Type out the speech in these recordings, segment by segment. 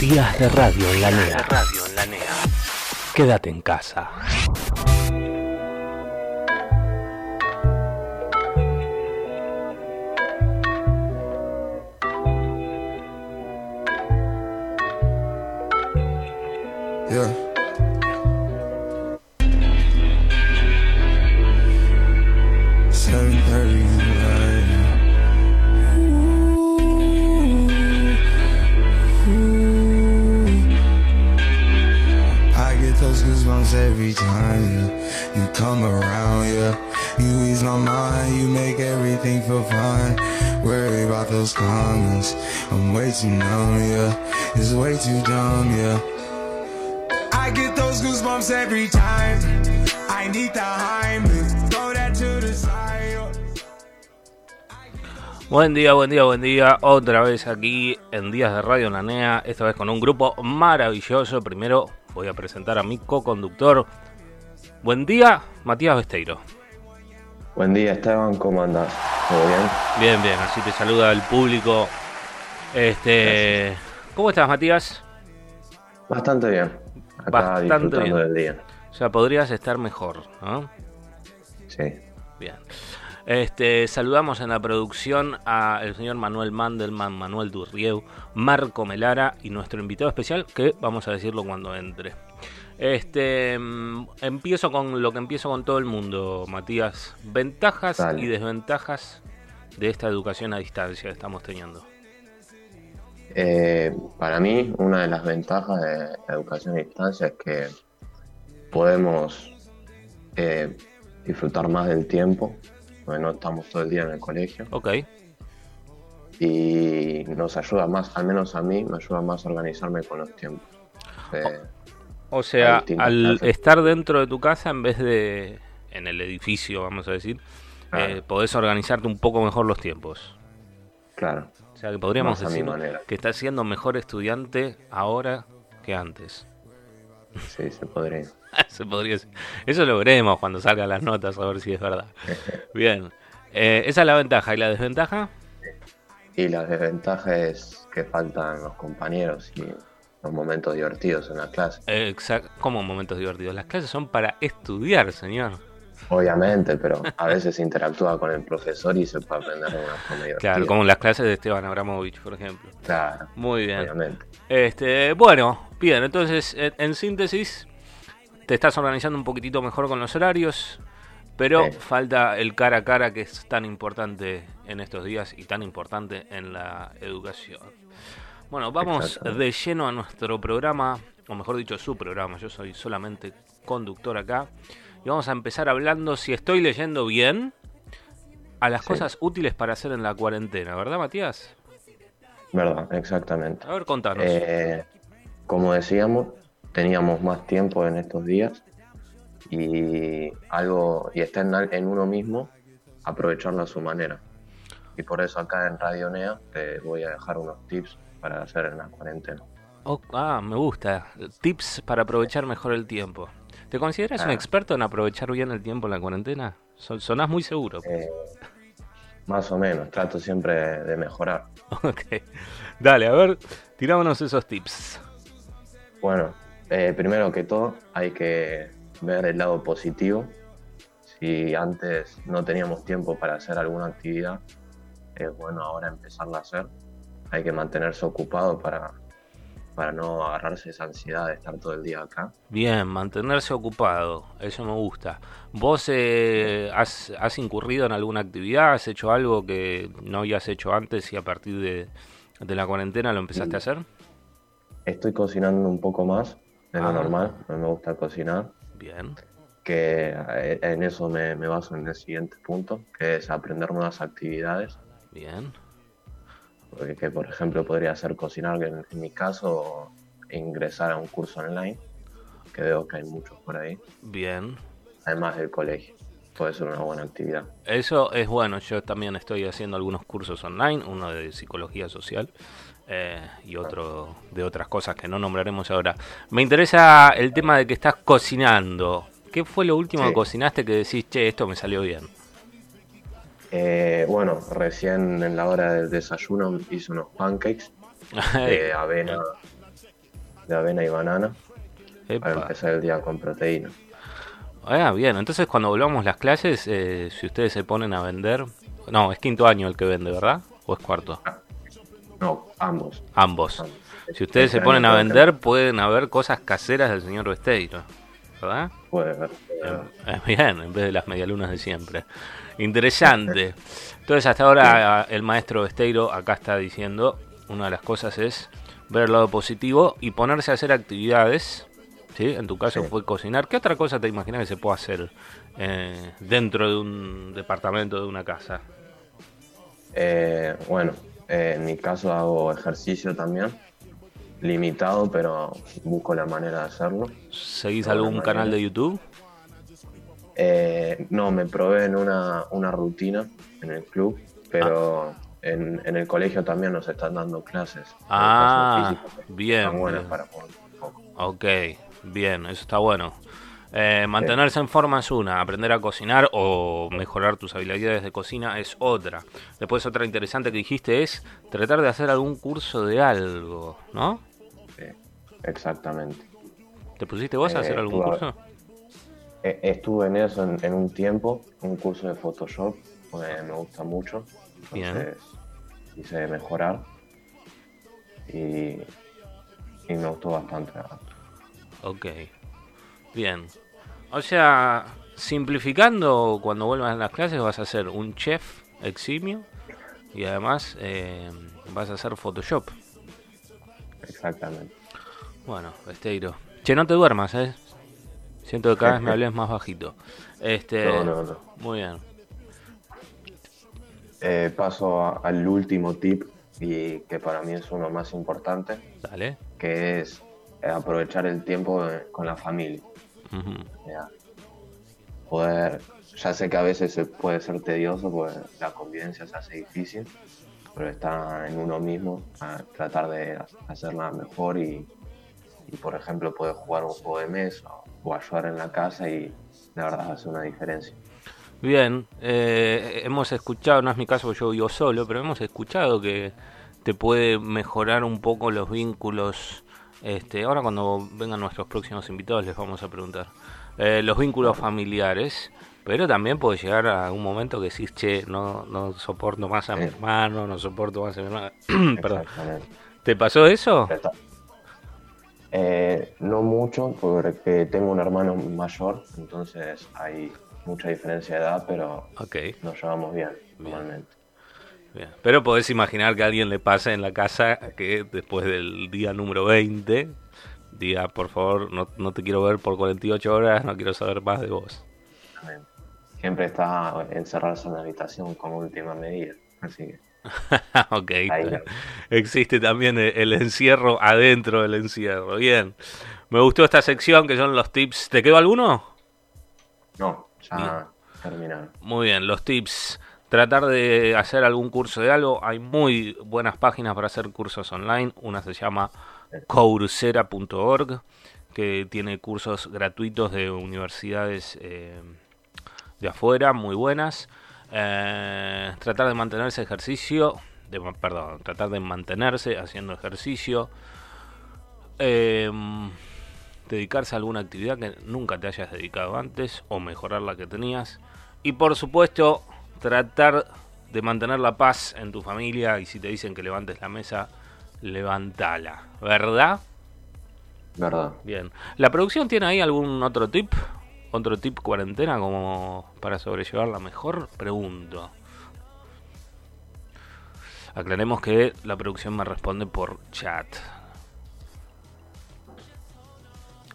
Días de radio en la NEA. radio en la NEA. Quédate en casa. Yeah. Time you come around, yeah. You ease my mind, you make everything feel fine. Worry about those comments, I'm way too numb, yeah. It's way too dumb, yeah. I get those goosebumps every time. I need the Heimlich, Buen día, buen día, buen día. Otra vez aquí en Días de Radio en la NEA. Esta vez con un grupo maravilloso. Primero voy a presentar a mi co-conductor. Buen día, Matías Besteiro. Buen día Esteban, ¿cómo andás? ¿Todo bien? Bien, bien, así te saluda el público. Este, ¿Cómo estás, Matías? Bastante bien. Acá Bastante disfrutando bien. del día. O sea, podrías estar mejor, ¿no? Sí. Bien. Este, saludamos en la producción al señor Manuel Mandelman, Manuel Durrieu, Marco Melara y nuestro invitado especial, que vamos a decirlo cuando entre. Este, mm, empiezo con lo que empiezo con todo el mundo, Matías. Ventajas Dale. y desventajas de esta educación a distancia que estamos teniendo. Eh, para mí, una de las ventajas de la educación a distancia es que podemos eh, disfrutar más del tiempo, porque no estamos todo el día en el colegio, Ok. y nos ayuda más, al menos a mí, me ayuda más a organizarme con los tiempos. Eh, O sea, al clases. estar dentro de tu casa en vez de en el edificio, vamos a decir, Claro. eh, podés organizarte un poco mejor los tiempos. claro, O sea, que podríamos decir manera. que estás siendo mejor estudiante ahora que antes. Sí, se podría. Se podría. Eso lo veremos cuando salgan las notas, a ver si es verdad. Bien. Eh, esa es la ventaja. ¿Y la desventaja? Y la desventaja es que faltan los compañeros y los momentos divertidos en la clase. Eh, exact- como momentos divertidos. Las clases son para estudiar, señor. Obviamente, pero a veces interactúa con el profesor y se puede aprender de una forma divertida. Claro, como las clases de Esteban Abramovich, por ejemplo. Claro, Muy bien. obviamente. Este, bueno, bien, entonces, en, síntesis, te estás organizando un poquitito mejor con los horarios, pero Sí. falta el cara a cara que es tan importante en estos días y tan importante en la educación. Bueno, vamos de lleno a nuestro programa, o mejor dicho, su programa. Yo soy solamente conductor acá. Y vamos a empezar hablando, si estoy leyendo bien, a las Sí. cosas útiles para hacer en la cuarentena, ¿verdad, Matías? Verdad, exactamente. A ver, contanos. Eh, como decíamos, teníamos más tiempo en estos días y algo y está en, en uno mismo aprovecharlo a su manera. Y por eso acá en Radio Nea te voy a dejar unos tips para hacer en la cuarentena. Oh, ah, me gusta. Tips para aprovechar mejor el tiempo. ¿Te consideras un Ah. experto en aprovechar bien el tiempo en la cuarentena? Son- sonás muy seguro. Eh, más o menos, trato siempre de mejorar. Ok. Dale, a ver, tirámonos esos tips. Bueno, eh, primero que todo hay que ver el lado positivo. Si antes no teníamos tiempo para hacer alguna actividad, es bueno ahora empezarla a hacer. Hay que mantenerse ocupado para, para no agarrarse esa ansiedad de estar todo el día acá. Bien, mantenerse ocupado. Eso me gusta. ¿Vos eh, has, has incurrido en alguna actividad? ¿Has hecho algo que no habías hecho antes y a partir de, de la cuarentena lo empezaste a hacer? Estoy cocinando un poco más de lo Ah. normal, no me gusta cocinar, Bien. que eh, en eso me, me baso en el siguiente punto, que es aprender nuevas actividades. Bien. Porque, que, por ejemplo podría ser cocinar, que en, en mi caso ingresar a un curso online, que veo que hay muchos por ahí, Bien. además del colegio. Puede ser una buena actividad. Eso es bueno, yo también estoy haciendo algunos cursos online, uno de psicología social eh, y otro de otras cosas que no nombraremos ahora. Me interesa el tema de que estás cocinando. ¿Qué fue lo último Sí. que cocinaste que decís, che, esto me salió bien? Eh, bueno, recién en la hora del desayuno hice unos pancakes de avena, de avena y banana para empezar el día con proteína. Ah, bien. Entonces, cuando volvamos las clases, eh, si ustedes se ponen a vender. No, es quinto año el que vende, ¿verdad? ¿O es cuarto? No, ambos. Ambos. ambos. Si ustedes se Este ponen a puede vender, pueden haber cosas caseras del señor Besteiro, ¿verdad? Puede puede ver. Eh, Bien, en vez de las medialunas de siempre. Interesante. Entonces, hasta ahora el maestro Besteiro acá está diciendo, una de las cosas es ver el lado positivo y ponerse a hacer actividades. ¿sí? En tu caso Sí. fue cocinar. ¿Qué otra cosa te imaginas que se puede hacer eh, dentro de un departamento, de una casa? Eh, bueno, eh, en mi caso hago ejercicio también, limitado, pero busco la manera de hacerlo. ¿Seguís algún canal de YouTube? Eh, no, me probé en una, una rutina en el club, pero Ah. en, en el colegio también nos están dando clases. Ah, bien, Están buenas bien. para jugar un poco. Ok, bien, eso está bueno. Eh, mantenerse en forma es una, aprender a cocinar o mejorar tus habilidades de cocina es otra. Después otra interesante que dijiste es tratar de hacer algún curso de algo, ¿no? Sí, exactamente. ¿Te pusiste vos a Eh, hacer algún estuve- curso? E- Estuve en eso en, en un tiempo, un curso de Photoshop, porque me gusta mucho. Bien. Entonces quise mejorar y, y me gustó bastante. Ok, bien. O sea, simplificando, cuando vuelvas a las clases vas a ser un chef eximio y además eh, vas a hacer Photoshop. Exactamente. Bueno, Besteiro. Che, no te duermas, ¿eh? Siento que cada vez me hables más bajito. Este, No, no, no. Muy bien. Eh, paso a- al último tip y que para mí es uno más importante, Dale. que es aprovechar el tiempo eh, con la familia. Sea, poder, ya sé que a veces puede ser tedioso porque la convivencia se hace difícil, pero está en uno mismo a tratar de hacerla mejor y, y, por ejemplo poder jugar un juego de mesa o ayudar en la casa y la verdad hace una diferencia. Bien, eh, hemos escuchado, no es mi caso, yo vivo solo, pero hemos escuchado que te puede mejorar un poco los vínculos. Este, ahora cuando vengan nuestros próximos invitados les vamos a preguntar eh, los vínculos familiares, pero también puede llegar a un momento que decís, che, no, no soporto más a mi Sí. hermano, no soporto más a mi hermana. Perdón. ¿Te pasó eso? Eh, no mucho, porque tengo un hermano mayor, entonces hay mucha diferencia de edad, pero nos llevamos bien, normalmente. Bien. Pero podés imaginar que a alguien le pase en la casa que después del día número 20 diga, por favor, no, no te quiero ver por 48 horas, no quiero saber más de vos. Siempre está encerrarse en la habitación como última medida, así que ok. no. Existe también el, el encierro adentro del encierro. Bien. Me gustó esta sección que son los tips. ¿Te quedó alguno? No, ya terminaron. Muy bien, los tips. Tratar de hacer algún curso de algo. Hay muy buenas páginas para hacer cursos online. Una se llama coursera.org, que tiene cursos gratuitos de universidades eh, de afuera, muy buenas. Eh, tratar de mantenerse ejercicio, perdón, tratar de mantenerse haciendo ejercicio. Eh, dedicarse a alguna actividad que nunca te hayas dedicado antes o mejorar la que tenías. Y por supuesto, tratar de mantener la paz en tu familia y si te dicen que levantes la mesa, levantala, ¿verdad? ¿Verdad? Bien. ¿La producción tiene ahí algún otro tip? ¿Otro tip cuarentena como para sobrellevarla mejor? Pregunto. Aclaremos que la producción me responde por chat.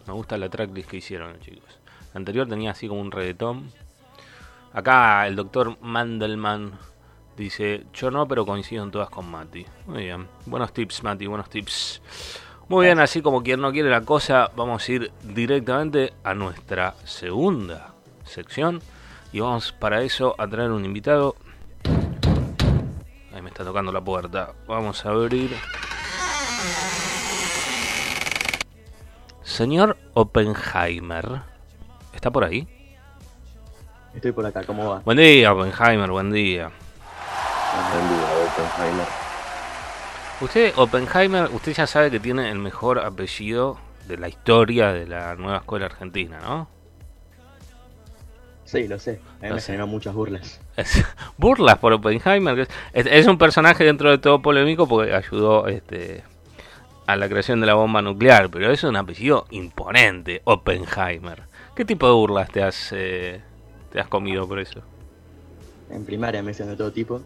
Me gusta la tracklist que hicieron, chicos. La anterior tenía así como un reggaetón. Acá el doctor Mandelman dice, yo no, pero coincido en todas con Mati. Muy bien. Buenos tips, Mati, buenos tips. Muy bien, así como quien no quiere la cosa, vamos a ir directamente a nuestra segunda sección. Y vamos para eso a traer un invitado. Ahí me está tocando la puerta. Vamos a abrir. Señor Oppenheimer. ¿Está por ahí? Estoy por acá, ¿cómo va? Buen día, Oppenheimer, buen día. Buen día, Oppenheimer. Usted, Oppenheimer, usted ya sabe que tiene el mejor apellido de la historia de la nueva escuela argentina, ¿no? Sí, lo sé. A mí Lo me sé. generó muchas burlas. Es- burlas por Oppenheimer. es un personaje dentro de todo polémico porque ayudó este, a la creación de la bomba nuclear, pero es un apellido imponente, Oppenheimer. ¿Qué tipo de burlas te has, eh, te has comido por eso? En primaria me hacían de todo tipo.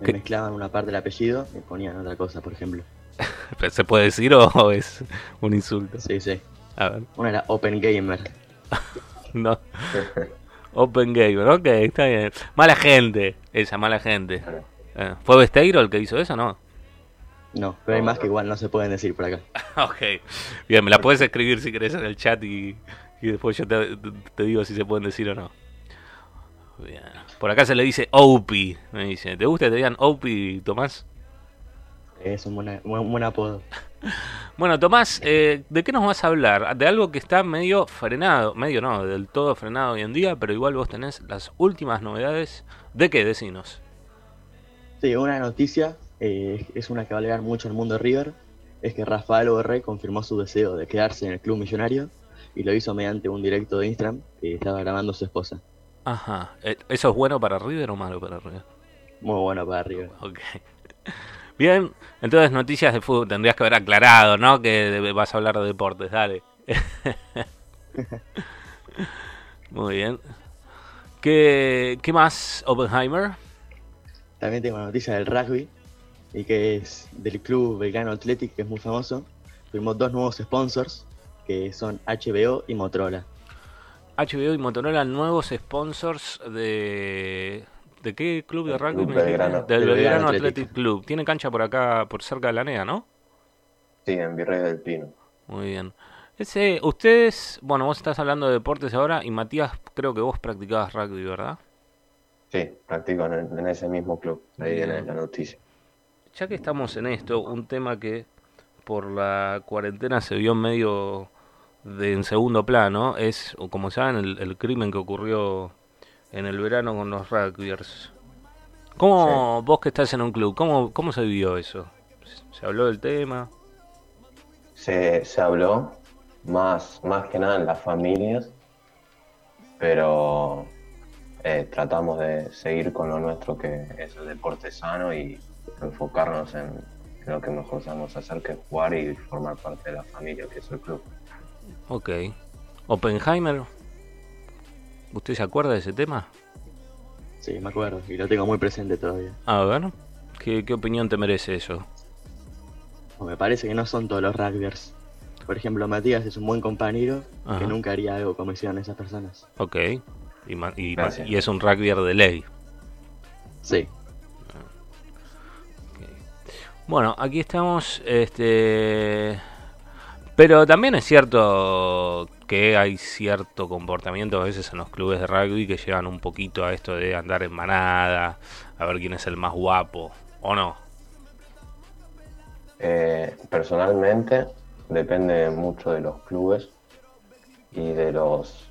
Me ¿Qué? mezclaban una parte del apellido y ponían otra cosa, por ejemplo. ¿Se puede decir o es un insulto? Sí, sí. A ver, Una era Open Gamer. no. Open Gamer, ok, está bien. Mala gente, esa mala gente. Eh, ¿Fue Besteiro el que hizo eso, no? No, pero hay más que igual no se pueden decir por acá. Ok, bien, me la puedes escribir si querés en el chat y, y después yo te, te digo si se pueden decir o no. Bien. Por acá se le dice Opie, me dice. ¿Te gusta que te digan Opie, Tomás? Es un, un buen apodo. Bueno, Tomás, eh, ¿de qué nos vas a hablar? De algo que está medio frenado, medio no, del todo frenado hoy en día, pero igual vos tenés las últimas novedades. ¿De qué? Decinos. Sí, una noticia, eh, es una que va a alegar mucho el mundo de River, es que Rafael Borré confirmó su deseo de quedarse en el club millonario y lo hizo mediante un directo de Instagram que estaba grabando su esposa. Ajá. Eh, ¿Eso es bueno para River o malo para River? Muy bueno para River. Ok. Bien, entonces noticias de fútbol. Tendrías que haber aclarado, ¿no? Que vas a hablar de deportes, dale. Muy bien. ¿Qué, qué más, Oppenheimer? También tengo una noticia del rugby y que es del club Belgrano Athletic, que es muy famoso. Firmó dos nuevos sponsors, que son HBO y Motorola. HBO y Motorola, nuevos sponsors de... ¿De qué club de rugby? Club? Belgrano. Del Belgrano Belgrano Athletic. Club. Tiene cancha por acá, por cerca de la NEA, ¿no? Sí, en Virrey del Pino. Muy bien. Ese, ustedes, bueno, vos estás hablando de deportes ahora y Matías, creo que vos practicabas rugby, ¿verdad? Sí, practico en, en ese mismo club. Ahí viene Bien. la noticia. Ya que estamos en esto, un tema que por la cuarentena se vio medio de en segundo plano es, o como saben, el, el crimen que ocurrió en el verano con los rugbyers. ¿Cómo, vos que estás en un club, cómo, cómo se vivió eso? ¿Se habló del tema? Se, se habló más, más que nada en las familias, pero eh, tratamos de seguir con lo nuestro que es el deporte sano y enfocarnos en, en lo que mejor sabemos hacer, que es jugar y formar parte de la familia, que es el club. Ok. Oppenheimer, ¿usted se acuerda de ese tema? Sí, me acuerdo, y lo tengo muy presente todavía. A ver, ¿qué, qué opinión te merece eso? Me parece que no son todos los rugbyers. Por ejemplo, Matías es un buen compañero Ajá. que nunca haría algo como hicieron esas personas. Ok. Y es un rugbyer de ley. Sí, Bueno, aquí estamos, este... Pero también es cierto que hay cierto comportamiento a veces en los clubes de rugby que llegan un poquito a esto de andar en manada, a ver quién es el más guapo, ¿o no? Eh, personalmente depende mucho de los clubes y de los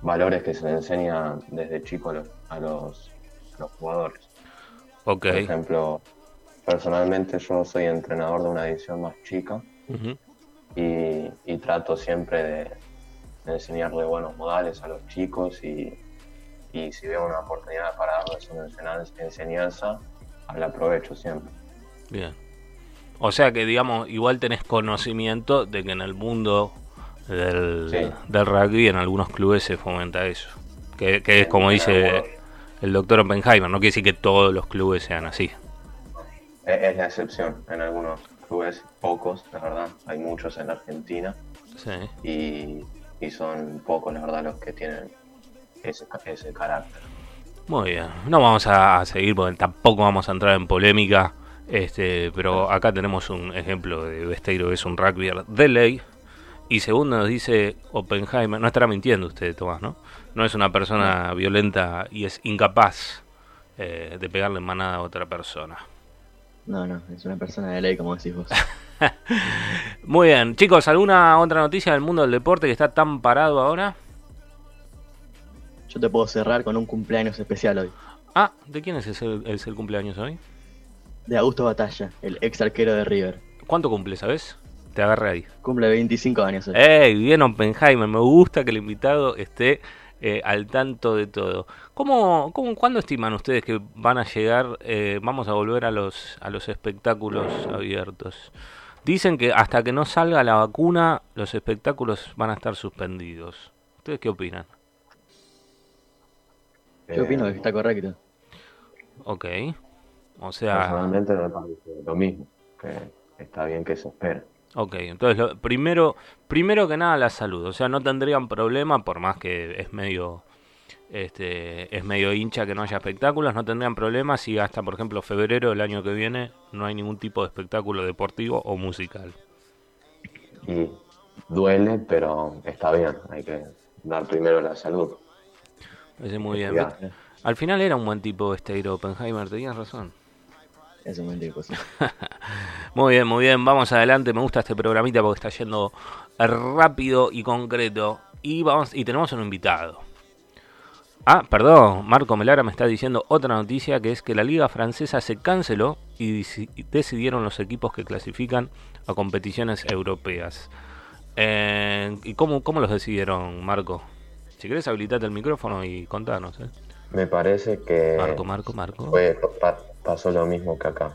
valores que se le enseña desde chico a los, a los, a los jugadores. Ok. Por ejemplo, personalmente yo soy entrenador de una división más chica Ujú. Y, y trato siempre de, de enseñarle buenos modales a los chicos y, y si veo una oportunidad para darles una enseñanza, enseñanza la aprovecho siempre. Bien. O sea que, digamos, igual tenés conocimiento de que en el mundo del, Sí. del rugby en algunos clubes se fomenta eso. Que, que es como dice el doctor Oppenheimer, no quiere decir que todos los clubes sean así. Es, es la excepción en algunos clubes, pocos, la verdad. Hay muchos en Argentina Sí. y, y son pocos, la verdad, los que tienen ese, ese carácter. Muy bien. No vamos a, seguir porque tampoco vamos a entrar en polémica. Este, pero acá tenemos un ejemplo de Besteiro, que es un rugbyer de ley. Y segundo nos dice Oppenheimer, no estará mintiendo usted, Tomás, ¿no? No es una persona violenta y es incapaz eh, de pegarle en manada a otra persona. No, no, es una persona de ley, como decís vos. Muy bien, chicos, ¿alguna otra noticia del mundo del deporte que está tan parado ahora? Yo te puedo cerrar con un cumpleaños especial hoy. Ah, ¿de quién es ese- es el cumpleaños hoy? De Augusto Batalla, el ex arquero de River. ¿Cuánto cumple, sabes? Te agarré ahí. Cumple 25 años. hoy. ¡Ey! Bien Oppenheimer. Me gusta que el invitado esté eh, al tanto de todo. ¿Cómo, cómo, ¿Cuándo estiman ustedes que van a llegar, eh, vamos a volver a los, a los espectáculos abiertos? Dicen que hasta que no salga la vacuna, los espectáculos van a estar suspendidos. ¿Ustedes qué opinan? Yo opino que está correcto. Ok. O sea, Personalmente me parece lo mismo, que está bien que se espere. ok. Entonces, lo, primero, primero que nada, la salud. O sea, no tendrían problema, por más que es medio, este, es medio hincha que no haya espectáculos, no tendrían problema si hasta, por ejemplo, febrero del año que viene no hay ningún tipo de espectáculo deportivo o musical. Y duele, pero está bien, hay que dar primero la salud. Parece muy bien. Ya. Al final era un buen tipo este Oppenheimer, tenías razón. Es un buen tipo, sí. Muy bien, muy bien, vamos adelante. Me gusta este programita porque está yendo rápido y concreto. Y vamos y tenemos un invitado. Ah, perdón, Marco Melara me está diciendo otra noticia que es que la liga francesa se canceló y deci- y decidieron los equipos que clasifican a competiciones europeas. Eh, ¿Y cómo, cómo los decidieron, Marco? Si querés habilitate el micrófono y contanos. ¿eh? Me parece que Marco, Marco, Marco. fue, pa- pasó lo mismo que acá,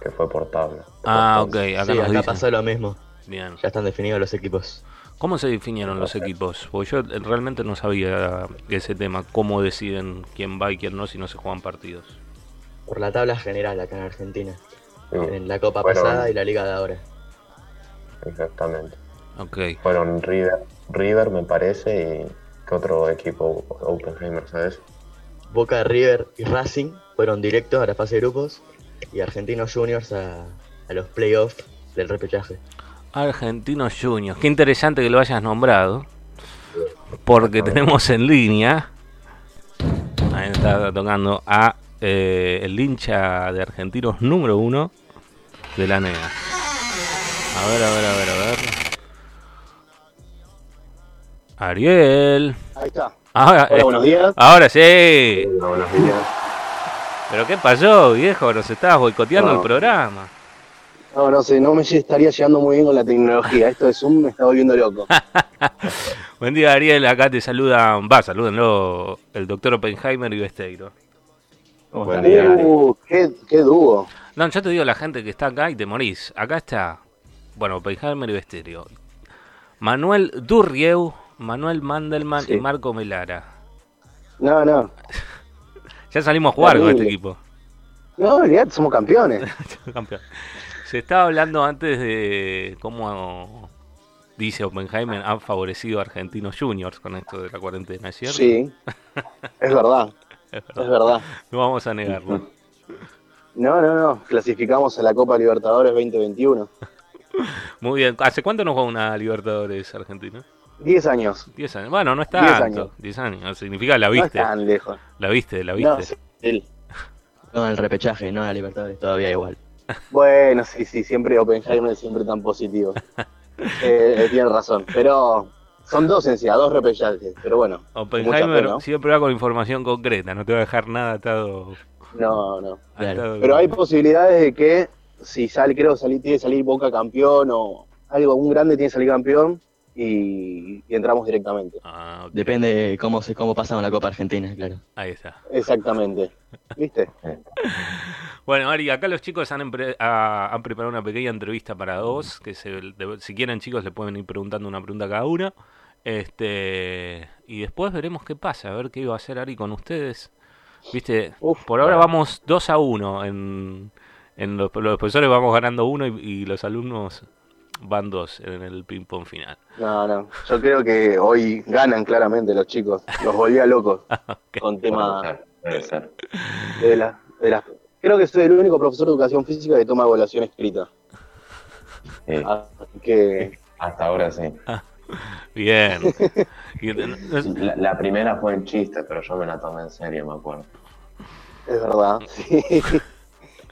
que fue por tabla. Ah, ok, Entonces, acá sí, nos acá dicen. pasó lo mismo. Bien. Ya están definidos los equipos. ¿Cómo se definieron los equipos? Porque yo realmente no sabía ese tema, cómo deciden quién va y quién no si no se juegan partidos. Por la tabla general acá en Argentina. sí, En la Copa Bueno, pasada y la Liga de ahora. exactamente. Ok. Fueron River, River me parece, y ¿qué otro equipo Oppenheimer, sabes? Boca, River y Racing fueron directos a la fase de grupos y Argentinos Juniors a, a los playoffs del repechaje. Argentinos Juniors. Qué interesante que lo hayas nombrado. Porque tenemos en línea. Ahí está tocando a eh, el hincha de Argentinos número uno de la NEA. A ver, a ver, a ver, a ver. Ariel. Ahí está. Ahora, Hola, eh, buenos días. ahora sí. Buenos días. ¿Pero qué pasó, viejo? Nos estabas boicoteando No. el programa. No, no sé, no me estaría llegando muy bien con la tecnología. Esto de Zoom me está volviendo loco. Buen día, Ariel. Acá te saludan, va, salúdenlo el doctor Oppenheimer y Besteiro. ¿Cómo Buen día. Uh, qué, qué dúo. No, yo te digo la gente que está acá y te morís. Acá está, bueno, Oppenheimer y Besteiro. Manuel Durrieu, Manuel Mandelman Sí. y Marco Melara. No, no. Ya salimos a jugar con este equipo. No, olvidate, somos campeones. Campeón. Se estaba hablando antes de cómo, dice Oppenheimer, han favorecido a Argentinos Juniors con esto de la cuarentena, ¿es ¿cierto? Sí. Es verdad, Es es verdad. No vamos a negarlo. No, no, no. Clasificamos a la Copa Libertadores 2021. Muy bien. ¿Hace cuánto no juega una Libertadores Argentina? 10 años. 10 años. Bueno, no es 10 tanto. años. 10 años. Significa la No es viste. tan lejos. La viste, la No, viste. sí. No, el repechaje, no la Libertadores, todavía igual. Bueno, sí, sí, siempre Oppenheimer es siempre tan positivo. Eh, eh, tiene razón. Pero son dos en sí, a dos repechajes. Pero bueno, Oppenheimer siempre va con información concreta. No te va a dejar nada atado. no, no. Atado- Pero hay posibilidades de que si sale, creo, salir, tiene que salir Boca campeón o algo, un grande tiene que salir campeón y, y entramos directamente. Ah, ok. Depende de cómo se cómo pasamos la Copa Argentina, claro. Ahí está. Exactamente. ¿Viste? Bueno, Ari, acá los chicos han, ah, han preparado una pequeña entrevista para dos. Que se, de- si quieren, chicos, le pueden ir preguntando una pregunta a cada una. Este, y después veremos qué pasa, a ver qué iba a hacer Ari con ustedes. Viste, Uf, por ahora vamos 2 a 1 en, en los, los profesores vamos ganando uno y, y los alumnos van dos en el ping pong final. No, no. Yo creo que hoy ganan claramente los chicos. Los volvía locos con tema ser, puede ser. de las... De las creo que soy el único profesor de educación física que toma evaluación escrita. Sí, Así que... hasta ahora sí. Bien. La, la primera fue en chiste, pero yo me la tomé en serio, me acuerdo. Es verdad. sí.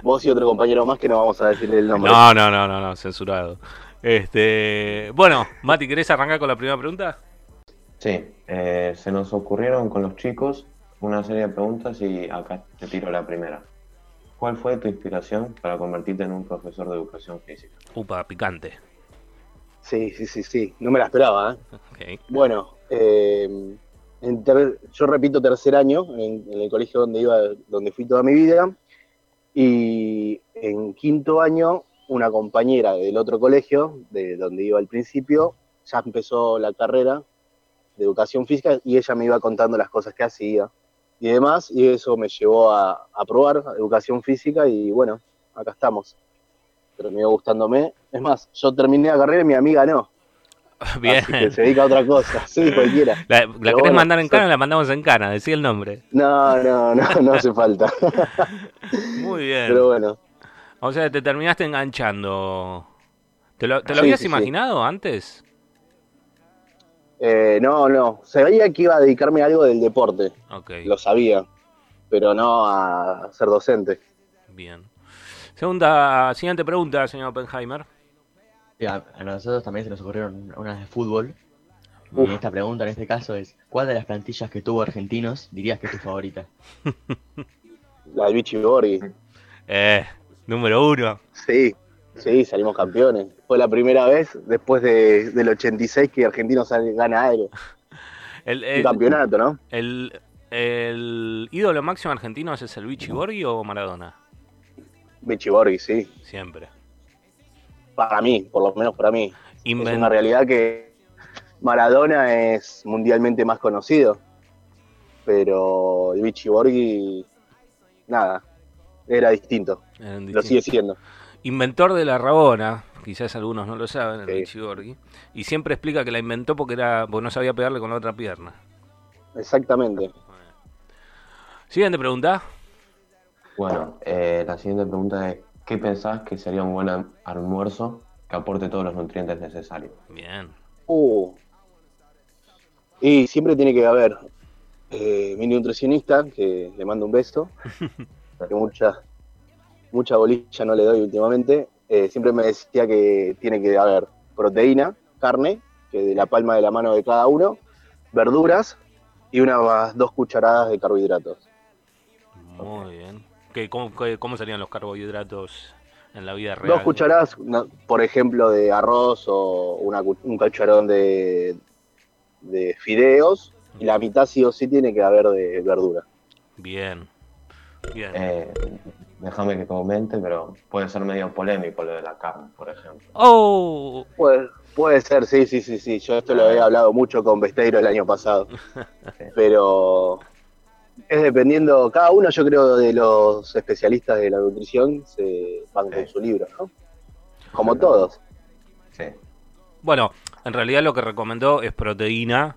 Vos y otro compañero más que no vamos a decirle el nombre. no, no, no, no, no, censurado. Este, bueno, Mati, ¿querés arrancar con la primera pregunta? Sí, eh, se nos ocurrieron con los chicos una serie de preguntas y acá te tiro la primera. ¿Cuál fue tu inspiración para convertirte en un profesor de educación física? Upa, picante. Sí, sí, sí, sí. No me la esperaba. ¿eh? Ok. Bueno, eh, en ter- yo repito tercer año en, en el colegio donde iba, donde fui toda mi vida. Y en quinto año, una compañera del otro colegio, de donde iba al principio, ya empezó la carrera de educación física y ella me iba contando las cosas que hacía y demás. Y eso me llevó a, a probar educación física y bueno, acá estamos. Terminó gustándome. Es más, yo terminé la carrera y mi amiga no. Bien. Así que se dedica a otra cosa. Sí, cualquiera. La, la querés bueno, mandar en sí. cana, la mandamos en cana, decí el nombre. No, no, no, no hace falta. Muy bien. Pero bueno, O sea, te terminaste enganchando. ¿Te lo, te lo Sí, habías sí, sí. imaginado antes? eh, no, no. Sabía que iba a dedicarme a algo del deporte, Ok, lo sabía, pero no a ser docente. bien. Segunda, siguiente pregunta, señor Oppenheimer. Sí, a, a nosotros también se nos ocurrieron unas de fútbol. Uf. Y esta pregunta en este caso es, ¿cuál de las plantillas que tuvo argentinos dirías que es tu favorita? La Vichy Borghi. Eh, número uno. Sí, sí, salimos campeones. Fue la primera vez después de, del 86 que Argentino sale, gana algo. El, el, campeonato, ¿no? el, el ídolo máximo argentino es el Vichy Borghi o Maradona? Vichy Borghi, sí. Siempre. Para mí, por lo menos para mí. Es una realidad que Maradona es mundialmente más conocido, pero el Vichy Borghi, nada, era distinto, lo sigue siendo. Inventor de la Rabona, quizás algunos no lo saben, el Sí. Vichy Borghi. Y siempre explica que la inventó porque, era, porque no sabía pegarle con la otra pierna. Exactamente. Siguiente pregunta. Bueno, eh, la siguiente pregunta es, ¿qué pensás que sería un buen almuerzo que aporte todos los nutrientes necesarios? Bien. Uh. Y siempre tiene que haber eh, mi nutricionista, que le mando un beso, que mucha, mucha bolilla no le doy últimamente, eh, siempre me decía que tiene que haber proteína, carne, que de la palma de la mano de cada uno, verduras y unas dos cucharadas de carbohidratos. Muy bien. ¿Qué, cómo, qué- cómo serían los carbohidratos en la vida real? Dos cucharadas, por ejemplo, de arroz o una un cucharón de, de fideos, y la mitad sí o sí tiene que haber de verdura. Bien. Bien. Eh, déjame que comente, pero puede ser medio polémico lo de la carne, por ejemplo. ¡Oh! Puede, puede ser, sí, sí, sí, sí. Yo esto lo había hablado mucho con Besteiro el año pasado. Pero es dependiendo, cada uno yo creo de los especialistas de la nutrición se van con su libro, ¿no? Como todos. Sí. Bueno, en realidad lo que recomendó es proteína.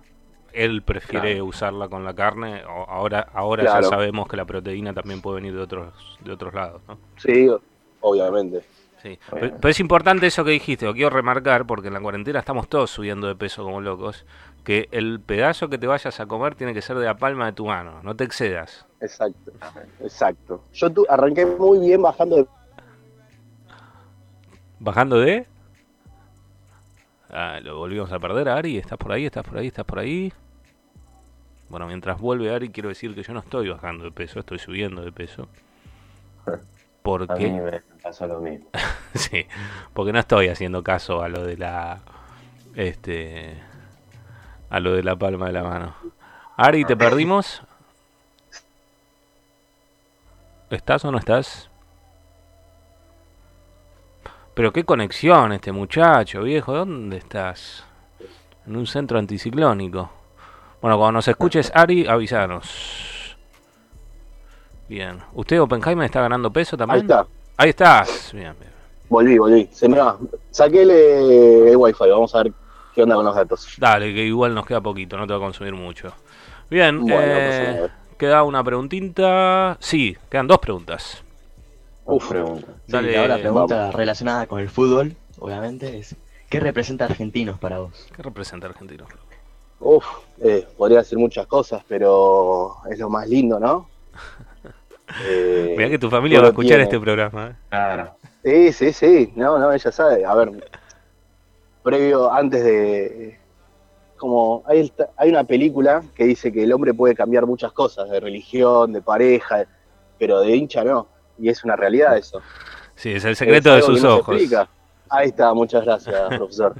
Él prefiere Claro. usarla con la carne. Ahora, ahora Claro. ya sabemos que la proteína también puede venir de otros, de otros lados, ¿no? Sí, obviamente. Sí. Pero es importante eso que dijiste, lo quiero remarcar, porque en la cuarentena estamos todos subiendo de peso como locos, que el pedazo que te vayas a comer tiene que ser de la palma de tu mano, no te excedas. Exacto, exacto. Yo tu- arranqué muy bien bajando de Bajando de... Ah, lo volvimos a perder, Ari, ¿estás por ahí? ¿Estás por ahí? ¿Estás por ahí? Bueno, mientras vuelve Ari, quiero decir que yo no estoy bajando de peso, estoy subiendo de peso. A mí Porque, me pasó lo mismo. sí, porque no estoy haciendo caso a lo de la, este, a lo de la palma de la mano. Ari, ¿te perdimos? ¿Estás o no estás? Pero qué conexión este muchacho, viejo, ¿dónde estás? En un centro anticiclónico. Bueno, cuando nos escuches, Ari, avisanos. Bien. ¿Usted, Oppenheimer, está ganando peso también? Ahí está, Ahí estás. Bien, bien. volví, volví. Se me va. Saqué el, el wifi, vamos a ver qué onda con los datos. Dale, que igual nos queda poquito, no te va a consumir mucho. Bien, Bueno, eh, pues, a ver. queda una preguntita. Sí, quedan dos preguntas. Uf, pregunta. Sí, Dale, la otra pregunta vamos. relacionada con el fútbol, obviamente, es ¿qué representa a Argentinos para vos? ¿Qué representa Argentino? Uf, eh, podría decir muchas cosas, pero es lo más lindo, ¿no? Eh, Mirá que tu familia va a escuchar tiene- este programa. ¿eh? Claro. Sí, sí, sí, no, no, ella sabe. A ver, previo, antes de... Como hay, esta- hay una película que dice que el hombre puede cambiar muchas cosas, de religión, de pareja, pero de hincha no. y es una realidad eso. Sí, es el secreto de Es sus que no se ojos. Ahí está, muchas gracias, profesor.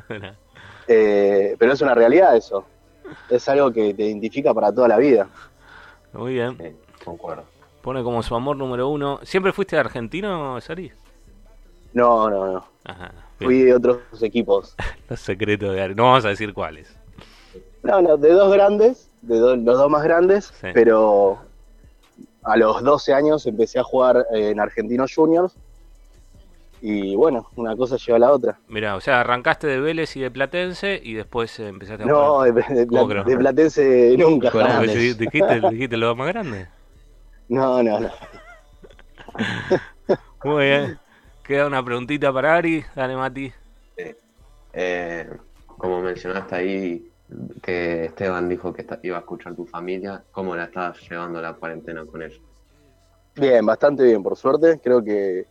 Eh, pero es una realidad eso. Es algo que te identifica para toda la vida. Muy bien. Concuerdo. Pone como su amor número uno. ¿Siempre fuiste argentino, Sari? No, no, no. Ajá. Fui de otros equipos. Los secretos de. No vamos a decir cuáles. No, no, de dos grandes, de do- los dos más grandes, Sí. pero a los 12 años empecé a jugar eh, en Argentinos Juniors y bueno, una cosa lleva a la otra. Mira, o sea, arrancaste de Vélez y de Platense y después eh, empezaste a No, jugar. de, de Pla- ¿Cómo que no? de Platense nunca. Jamás. Dijiste, dijiste lo más grande. No, no, no. Muy bien. Queda una preguntita para Ari. Dale, Mati. Eh, como mencionaste ahí, que Esteban dijo que iba a escuchar tu familia, ¿cómo la estás llevando la cuarentena con ellos? Bien, bastante bien, por suerte. Creo que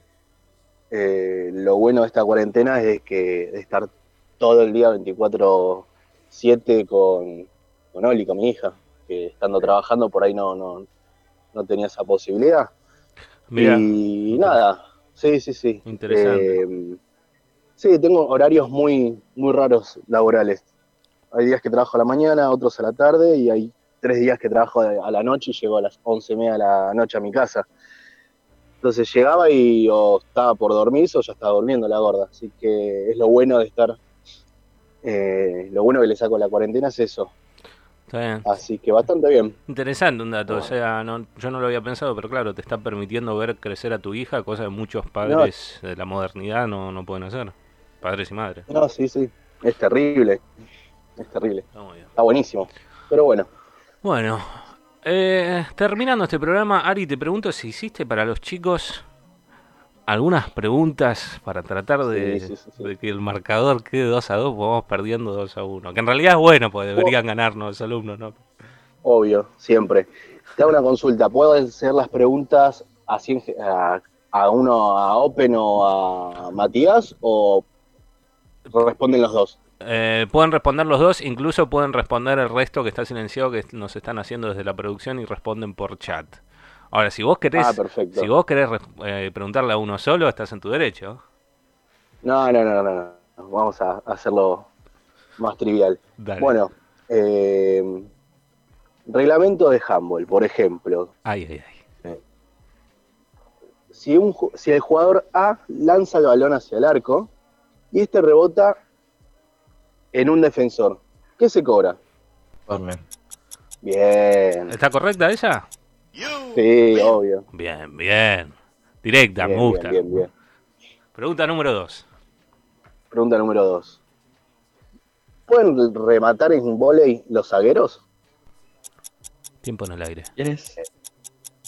eh, lo bueno de esta cuarentena es que de estar todo el día 24-7 con, con Oli, con mi hija, que estando trabajando por ahí no, no, no tenía esa posibilidad. Y nada, sí, sí, sí. Interesante. Eh, sí, tengo horarios muy, muy raros laborales. Hay días que trabajo a la mañana, otros a la tarde, y hay tres días que trabajo a la noche y llego a las once y media de la noche a mi casa. Entonces llegaba y o estaba por dormirse o ya estaba durmiendo la gorda. Así que es lo bueno de estar. eh, lo bueno que le saco a la cuarentena es eso. está bien. Así que bastante bien. Interesante un dato, o sea, no, yo no lo había pensado, pero claro, te está permitiendo ver crecer a tu hija, cosa que muchos padres de la modernidad no, no pueden hacer. Padres y madres. No, sí, sí. Es terrible. Es terrible. Está muy bien. Está buenísimo. Pero bueno. Bueno, eh, terminando este programa, Ari, te pregunto si hiciste para los chicos algunas preguntas para tratar de, Sí, sí, sí, sí. de que el marcador quede 2 a 2, vamos perdiendo 2 a 1. Que en realidad es bueno, porque deberían ganarnos los alumnos, ¿no? Obvio, siempre. Te hago una consulta. ¿Puedo hacer las preguntas así a, a uno, a Open o a Matías? ¿O responden los dos? Eh, pueden responder los dos, incluso pueden responder el resto que está silenciado que nos están haciendo desde la producción y responden por chat. Ahora, si vos querés, Ah, si vos querés eh, preguntarle a uno solo, estás en tu derecho. No, no, no, no, no. Vamos a hacerlo más trivial. Dale. Bueno, eh, reglamento de handball, por ejemplo. Ay, ay, ay. Si, un, si el jugador A lanza el balón hacia el arco y este rebota en un defensor, ¿qué se cobra? Corner. Bien. ¿Está correcta esa? Sí, obvio. Bien, bien. Directa, Bien, me gusta. bien, bien, bien. Pregunta número dos. Pregunta número dos. ¿Pueden rematar en volei los zagueros? Tiempo en el aire. ¿Quieres?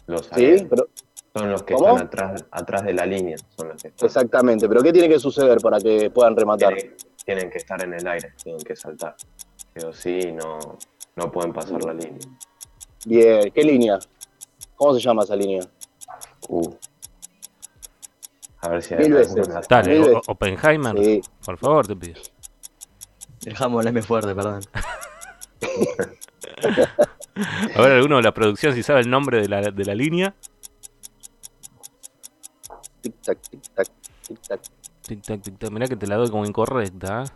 Los Sí, zagueros pero son los que ¿Cómo? están atrás, atrás de la línea, son los que están- exactamente. Pero ¿qué tiene que suceder para que puedan rematar? tienen, tienen que estar en el aire, tienen que saltar. Pero sí, no, no pueden pasar la línea. Bien, ¿qué línea? ¿Cómo se llama esa línea? Uh. A ver si hay Mil veces. Dale, Mil O- veces. Oppenheimer, Sí. por favor, te pido. El handball es muy fuerte, perdón. A ver, alguno de la producción, si sabe el nombre de la, de la línea. Tic tac, tic tac, tic tac. Tic tac, tic tac. Mirá que te la doy como incorrecta. ¿eh?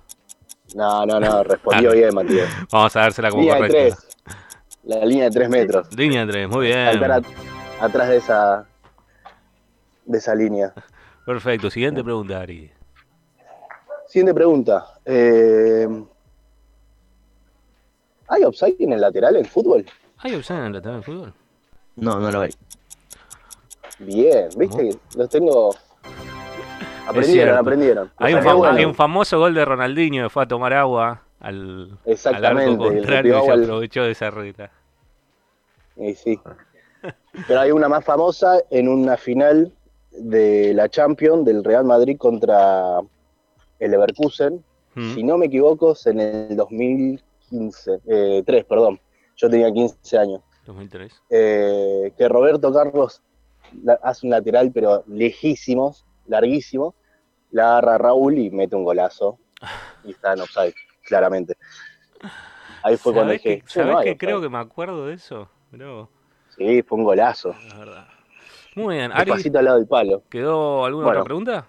No, no, no, respondió Ah. bien, Matías. Vamos a dársela como Línea de correcta. tres. La línea de tres metros. Línea 3, muy bien. Saltar at- atrás de esa de esa línea. Perfecto, siguiente pregunta, Ari. Siguiente pregunta. Eh, ¿Hay offside en el lateral en fútbol? ¿Hay opción en el lateral de fútbol? No, no lo hay. Bien, viste que los tengo. Aprendieron, aprendieron. Hay un, Qué fam- bueno. hay un famoso gol de Ronaldinho que fue a tomar agua al, al Exactamente, arco le contrario y se al- aprovechó de esa regla. Y sí. Pero hay una más famosa en una final de la Champions del Real Madrid contra el Leverkusen. Mm. Si no me equivoco, es en el 2015, eh, 3, perdón. Yo tenía 15 años. 2003. Eh, que Roberto Carlos la- hace un lateral, pero lejísimos, larguísimo. La agarra Raúl y mete un golazo. Y está en offside, claramente. Ahí fue cuando ¿Sabés dije, que, "Che, no que offside". creo que me acuerdo de eso? Mirá Sí, fue un golazo. es verdad. Muy bien. Ari, Despacito al lado del palo. ¿quedó alguna Bueno. otra pregunta?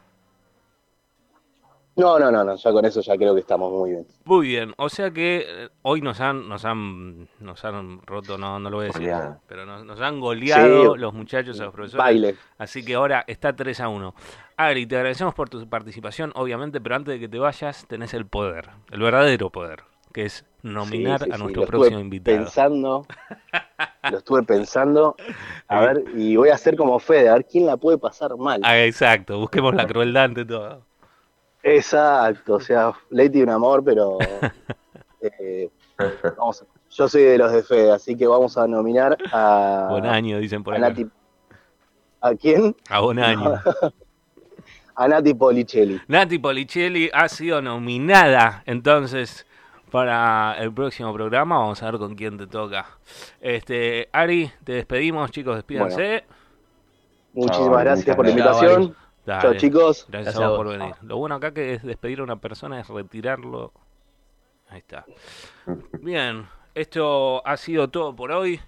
No, no, no, no, ya con eso ya creo que estamos muy bien. Muy bien, o sea que eh, hoy nos han, nos han, nos han roto, no, no lo voy a decir, pero nos, nos han goleado Sí. los muchachos a los profesores. Baile. Así que ahora está 3 a 1. Ari, te agradecemos por tu participación, obviamente, pero antes de que te vayas, tenés el poder, el verdadero poder, que es nominar Sí, sí, a sí, nuestro lo próximo estuve invitado. Pensando, lo estuve pensando, a Sí. ver, y voy a hacer como Fede, a ver quién la puede pasar mal. Ah, exacto, busquemos la crueldad ante todo. Exacto, o sea, Leti un amor, pero eh, vamos, yo soy de los de Fede, así que vamos a nominar a, Buen año, dicen por a acá. Nati. ¿A quién? A buen año. A Nati Policelli. Nati Policelli ha sido nominada entonces para el próximo programa. Vamos a ver con quién te toca. Este, Ari, te despedimos, chicos, despídanse. Muchísimas Chao, gracias por la invitación. Dale. Chao chicos. Gracias, Gracias a vos. por venir. Lo bueno acá que es despedir a una persona es retirarlo. Ahí está. Bien, esto ha sido todo por hoy.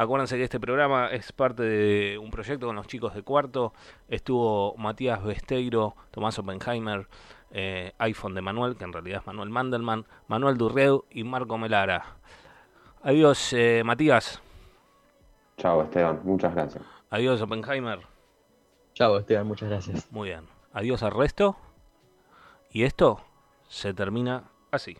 Acuérdense que este programa es parte de un proyecto con los chicos de cuarto. Estuvo Matías Besteiro, Tomás Oppenheimer, eh, iPhone de Manuel, que en realidad es Manuel Mandelman, Manuel Durreu y Marco Melara. Adiós, eh, Matías. Chao, Esteban. Muchas gracias. Adiós, Oppenheimer. Chao, Esteban, muchas gracias. Muy bien. Adiós al resto. Y esto se termina así.